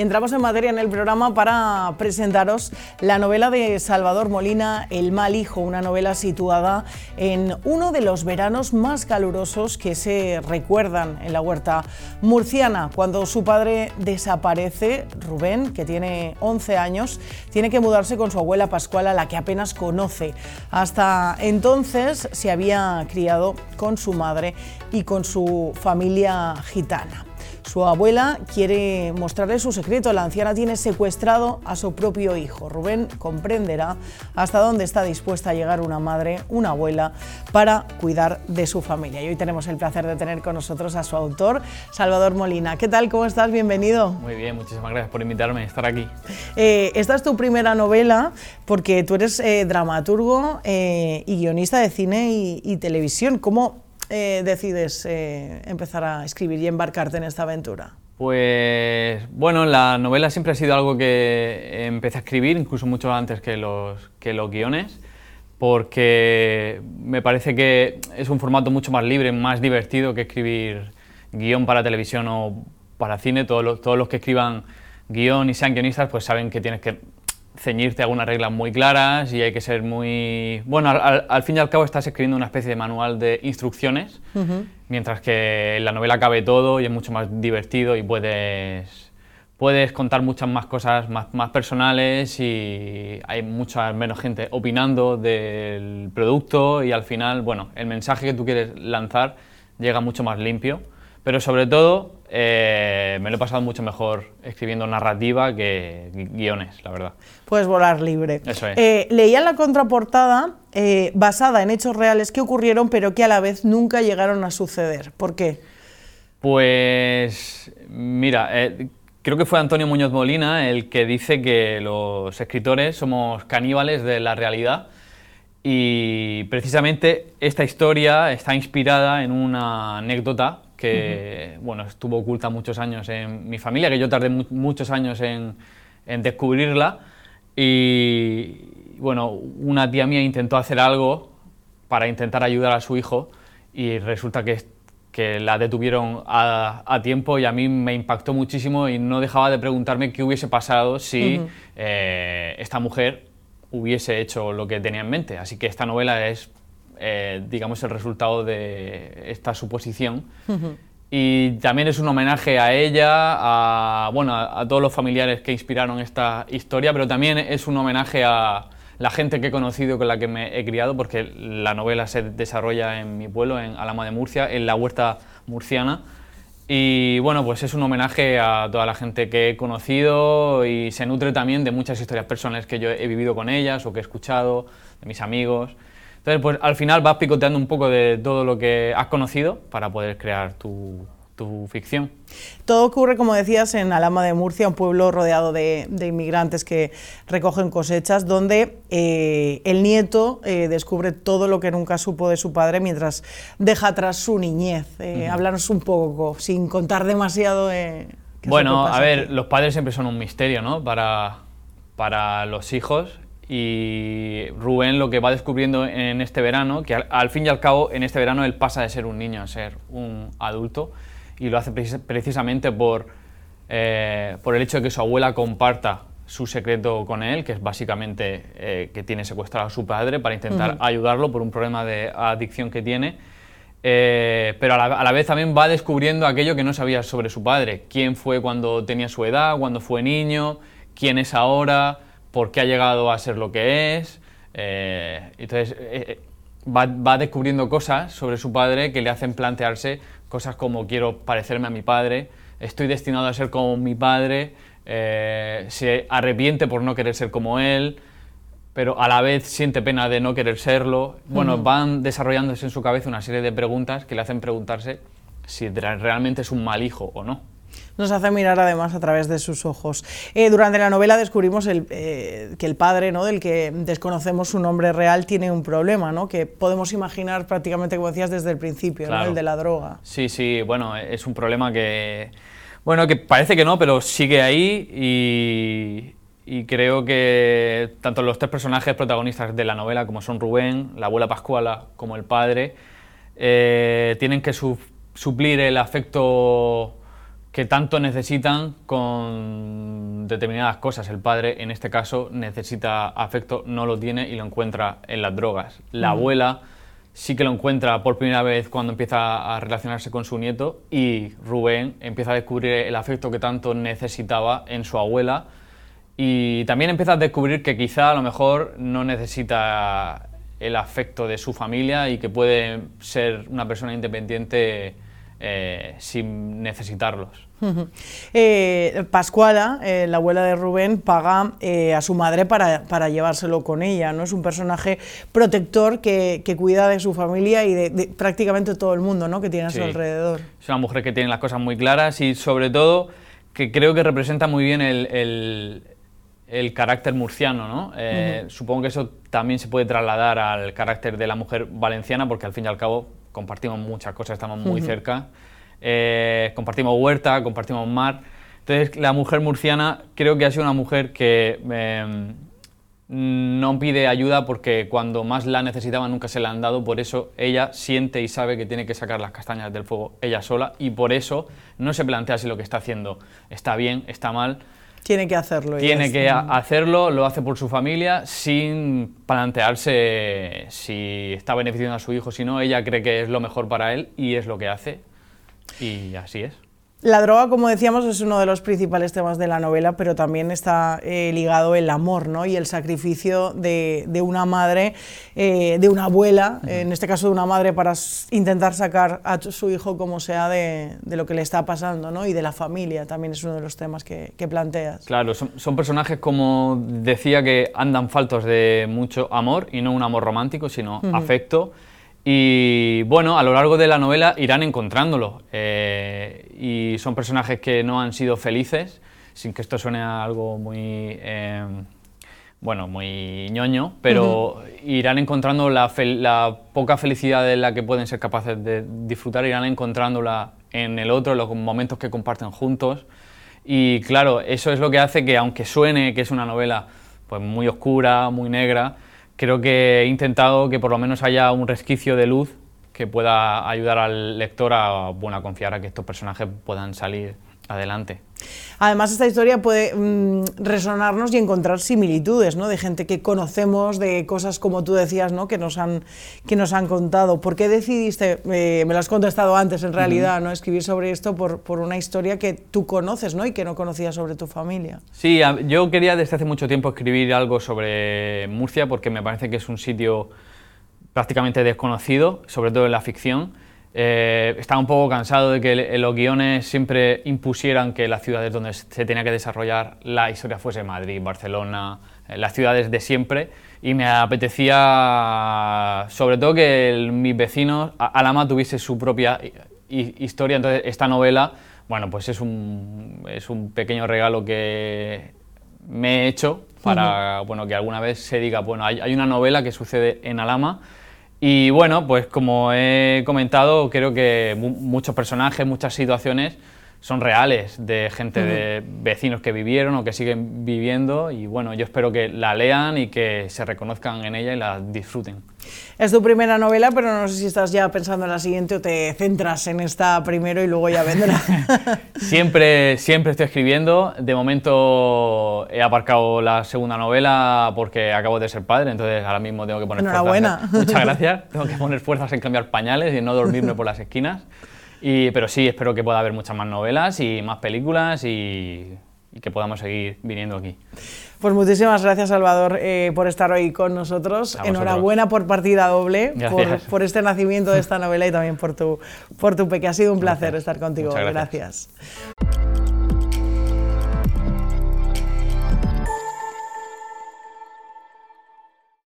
Y entramos en materia en el programa para presentaros la novela de Salvador Molina, El mal hijo, una novela situada en uno de los veranos más calurosos que se recuerdan en la huerta murciana, cuando su padre desaparece, Rubén, que tiene 11 años, tiene que mudarse con su abuela Pascuala, la que apenas conoce. Hasta entonces se había criado con su madre y con su familia gitana. Su abuela quiere mostrarle su secreto. La anciana tiene secuestrado a su propio hijo. Rubén comprenderá hasta dónde está dispuesta a llegar una madre, una abuela, para cuidar de su familia. Y hoy tenemos el placer de tener con nosotros a su autor, Salvador Molina. ¿Qué tal? ¿Cómo estás? Bienvenido. Muy bien, muchísimas gracias por invitarme a estar aquí. Eh, esta es tu primera novela porque tú eres eh, dramaturgo eh, y guionista de cine y, y televisión. ¿Cómo eh, decides eh, empezar a escribir y embarcarte en esta aventura? Pues bueno, la novela siempre ha sido algo que empecé a escribir, incluso mucho antes que los, guiones, porque me parece que es un formato mucho más libre, más divertido que escribir guion para televisión o para cine. Todos los, todos los que escriban guion y sean guionistas pues saben que tienes que ceñirte a algunas reglas muy claras y hay que ser muy... Bueno, al, fin y al cabo estás escribiendo una especie de manual de instrucciones, mientras que en la novela cabe todo y es mucho más divertido y puedes, puedes contar muchas más cosas más, más personales y hay mucha menos gente opinando del producto y al final, bueno, el mensaje que tú quieres lanzar llega mucho más limpio, pero sobre todo eh, me lo he pasado mucho mejor escribiendo narrativa que guiones, la verdad. Puedes volar libre. Eso es. Eh, leía la contraportada eh, basada en hechos reales que ocurrieron, pero que a la vez nunca llegaron a suceder. ¿Por qué? Pues, mira, creo que fue Antonio Muñoz Molina el que dice que los escritores somos caníbales de la realidad. Y precisamente esta historia está inspirada en una anécdota que bueno, estuvo oculta muchos años en mi familia, que yo tardé muchos años en, descubrirla. Y bueno, una tía mía intentó hacer algo para intentar ayudar a su hijo y resulta que, que la detuvieron a, tiempo y a mí me impactó muchísimo y no dejaba de preguntarme qué hubiese pasado si eh, esta mujer hubiese hecho lo que tenía en mente. Así que esta novela es eh, digamos, el resultado de esta suposición. Y también es un homenaje a ella, a, bueno, a, todos los familiares que inspiraron esta historia, pero también es un homenaje a la gente que he conocido con la que me he criado, porque la novela se desarrolla en mi pueblo, en Alama de Murcia, en la huerta murciana. Y bueno, pues es un homenaje a toda la gente que he conocido y se nutre también de muchas historias personales que yo he vivido con ellas o que he escuchado, de mis amigos. Entonces, pues al final vas picoteando un poco de todo lo que has conocido para poder crear tu, ficción. Todo ocurre, como decías, en Alama de Murcia, un pueblo rodeado de, inmigrantes que recogen cosechas, donde eh, el nieto eh, descubre todo lo que nunca supo de su padre mientras deja atrás su niñez. Eh, un poco, sin contar demasiado. bueno, a ver, los padres siempre son un misterio, ¿no? Para, para los hijos y Rubén lo que va descubriendo en este verano, que al, fin y al cabo en este verano él pasa de ser un niño a ser un adulto y lo hace precisamente por, eh, por el hecho de que su abuela comparta su secreto con él, que es básicamente eh, que tiene secuestrado a su padre para intentar ayudarlo por un problema de adicción que tiene. Eh, pero a la, a la, vez también va descubriendo aquello que no sabía sobre su padre, quién fue cuando tenía su edad, cuando fue niño, quién es ahora, por qué ha llegado a ser lo que es. Eh, entonces eh, eh, va, descubriendo cosas sobre su padre que le hacen plantearse cosas como quiero parecerme a mi padre, estoy destinado a ser como mi padre, se arrepiente por no querer ser como él, pero a la vez siente pena de no querer serlo. Bueno, van desarrollándose en su cabeza una serie de preguntas que le hacen preguntarse si realmente es un mal hijo o no nos hace mirar además a través de sus ojos. Eh, durante la novela descubrimos eh, que el padre, ¿no? del que desconocemos su nombre real, tiene un problema, ¿no? que podemos imaginar prácticamente, como decías, desde el principio, el de la droga. Sí, sí, bueno, es un problema que, bueno, que parece que no, pero sigue ahí y, creo que tanto los tres personajes protagonistas de la novela, como son Rubén, la abuela Pascuala, como el padre, eh, tienen que suplir el afecto que tanto necesitan con determinadas cosas. El padre, en este caso, necesita afecto, no lo tiene y lo encuentra en las drogas. La abuela sí que lo encuentra por primera vez cuando empieza a relacionarse con su nieto y Rubén empieza a descubrir el afecto que tanto necesitaba en su abuela y también empieza a descubrir que quizá a lo mejor no necesita el afecto de su familia y que puede ser una persona independiente eh, sin necesitarlos. eh, Pascuala, eh, la abuela de Rubén, paga a su madre para, para, llevárselo con ella. ¿no? Es un personaje protector que, que cuida de su familia y de, de, prácticamente todo el mundo ¿no? que tiene a su alrededor. Es una mujer que tiene las cosas muy claras y sobre todo que creo que representa muy bien el, el, el carácter murciano. ¿no? Uh -huh. Supongo que eso también se puede trasladar al carácter de la mujer valenciana porque al fin y al cabo compartimos muchas cosas, estamos muy uh -huh. cerca, eh, compartimos huerta, compartimos mar. Entonces, la mujer murciana creo que ha sido una mujer que eh, no pide ayuda porque cuando más la necesitaba nunca se la han dado, por eso ella siente y sabe que tiene que sacar las castañas del fuego ella sola y por eso no se plantea si lo que está haciendo está bien, está mal. Tiene que hacerlo. Tiene que hacerlo, lo hace por su familia sin plantearse si está beneficiando a su hijo, si no, ella cree que es lo mejor para él y es lo que hace. Y así es. La droga, como decíamos, es uno de los principales temas de la novela, pero también está eh, ligado el amor ¿no? y el sacrificio de, de una madre, eh, de una abuela, uh -huh. en este caso de una madre, para intentar sacar a su hijo como sea de, de lo que le está pasando ¿no? y de la familia, también es uno de los temas que, que planteas. Claro, son, son, personajes, como decía, que andan faltos de mucho amor, y no un amor romántico, sino uh -huh. afecto. Y bueno, a lo largo de la novela irán encontrándolo. Eh, y son personajes que no han sido felices, sin que esto suene a algo muy. Eh, bueno, muy ñoño, pero uh -huh. irán encontrando la, la, poca felicidad de la que pueden ser capaces de disfrutar, irán encontrándola en el otro, en los momentos que comparten juntos. Y claro, eso es lo que hace que, aunque suene que es una novela pues, muy oscura, muy negra, creo que he intentado que por lo menos haya un resquicio de luz que pueda ayudar al lector a, bueno, a confiar a que estos personajes puedan salir adelante. Además, esta historia puede mmm, resonarnos y encontrar similitudes, ¿no? De gente que conocemos, de cosas como tú decías, ¿no? Que nos han, que nos han contado. ¿Por qué decidiste, eh, me lo has contestado antes en realidad, uh -huh. ¿no? Escribir sobre esto por, por, una historia que tú conoces, ¿no? Y que no conocías sobre tu familia. Sí, yo quería desde hace mucho tiempo escribir algo sobre Murcia porque me parece que es un sitio prácticamente desconocido, sobre todo en la ficción eh, estaba un poco cansado de que los guiones siempre impusieran que las ciudades donde se tenía que desarrollar la historia fuese Madrid, Barcelona, eh, las ciudades de siempre y me apetecía sobre todo que el, mis vecinos, Alama tuviese su propia historia, entonces esta novela, bueno, pues es un, es un pequeño regalo que me he hecho para uh -huh. bueno, que alguna vez se diga, bueno, hay, hay una novela que sucede en Alama y bueno, pues como he comentado, creo que muchos personajes, muchas situaciones son reales, de gente, uh -huh. de vecinos que vivieron o que siguen viviendo y bueno, yo espero que la lean y que se reconozcan en ella y la disfruten. Es tu primera novela, pero no sé si estás ya pensando en la siguiente o te centras en esta primero y luego ya vendrá. siempre, siempre estoy escribiendo. De momento he aparcado la segunda novela porque acabo de ser padre, entonces ahora mismo tengo que poner Enhorabuena. fuerzas. Muchas gracias. Tengo que poner fuerzas en cambiar pañales y no dormirme por las esquinas. Y, pero sí, espero que pueda haber muchas más novelas y más películas y, y que podamos seguir viniendo aquí. Pues muchísimas gracias, Salvador, eh, por estar hoy con nosotros. Enhorabuena por partida doble, por, por, este nacimiento de esta novela y también por tu, por tu peque. Ha sido un placer estar contigo. Muchas gracias. gracias.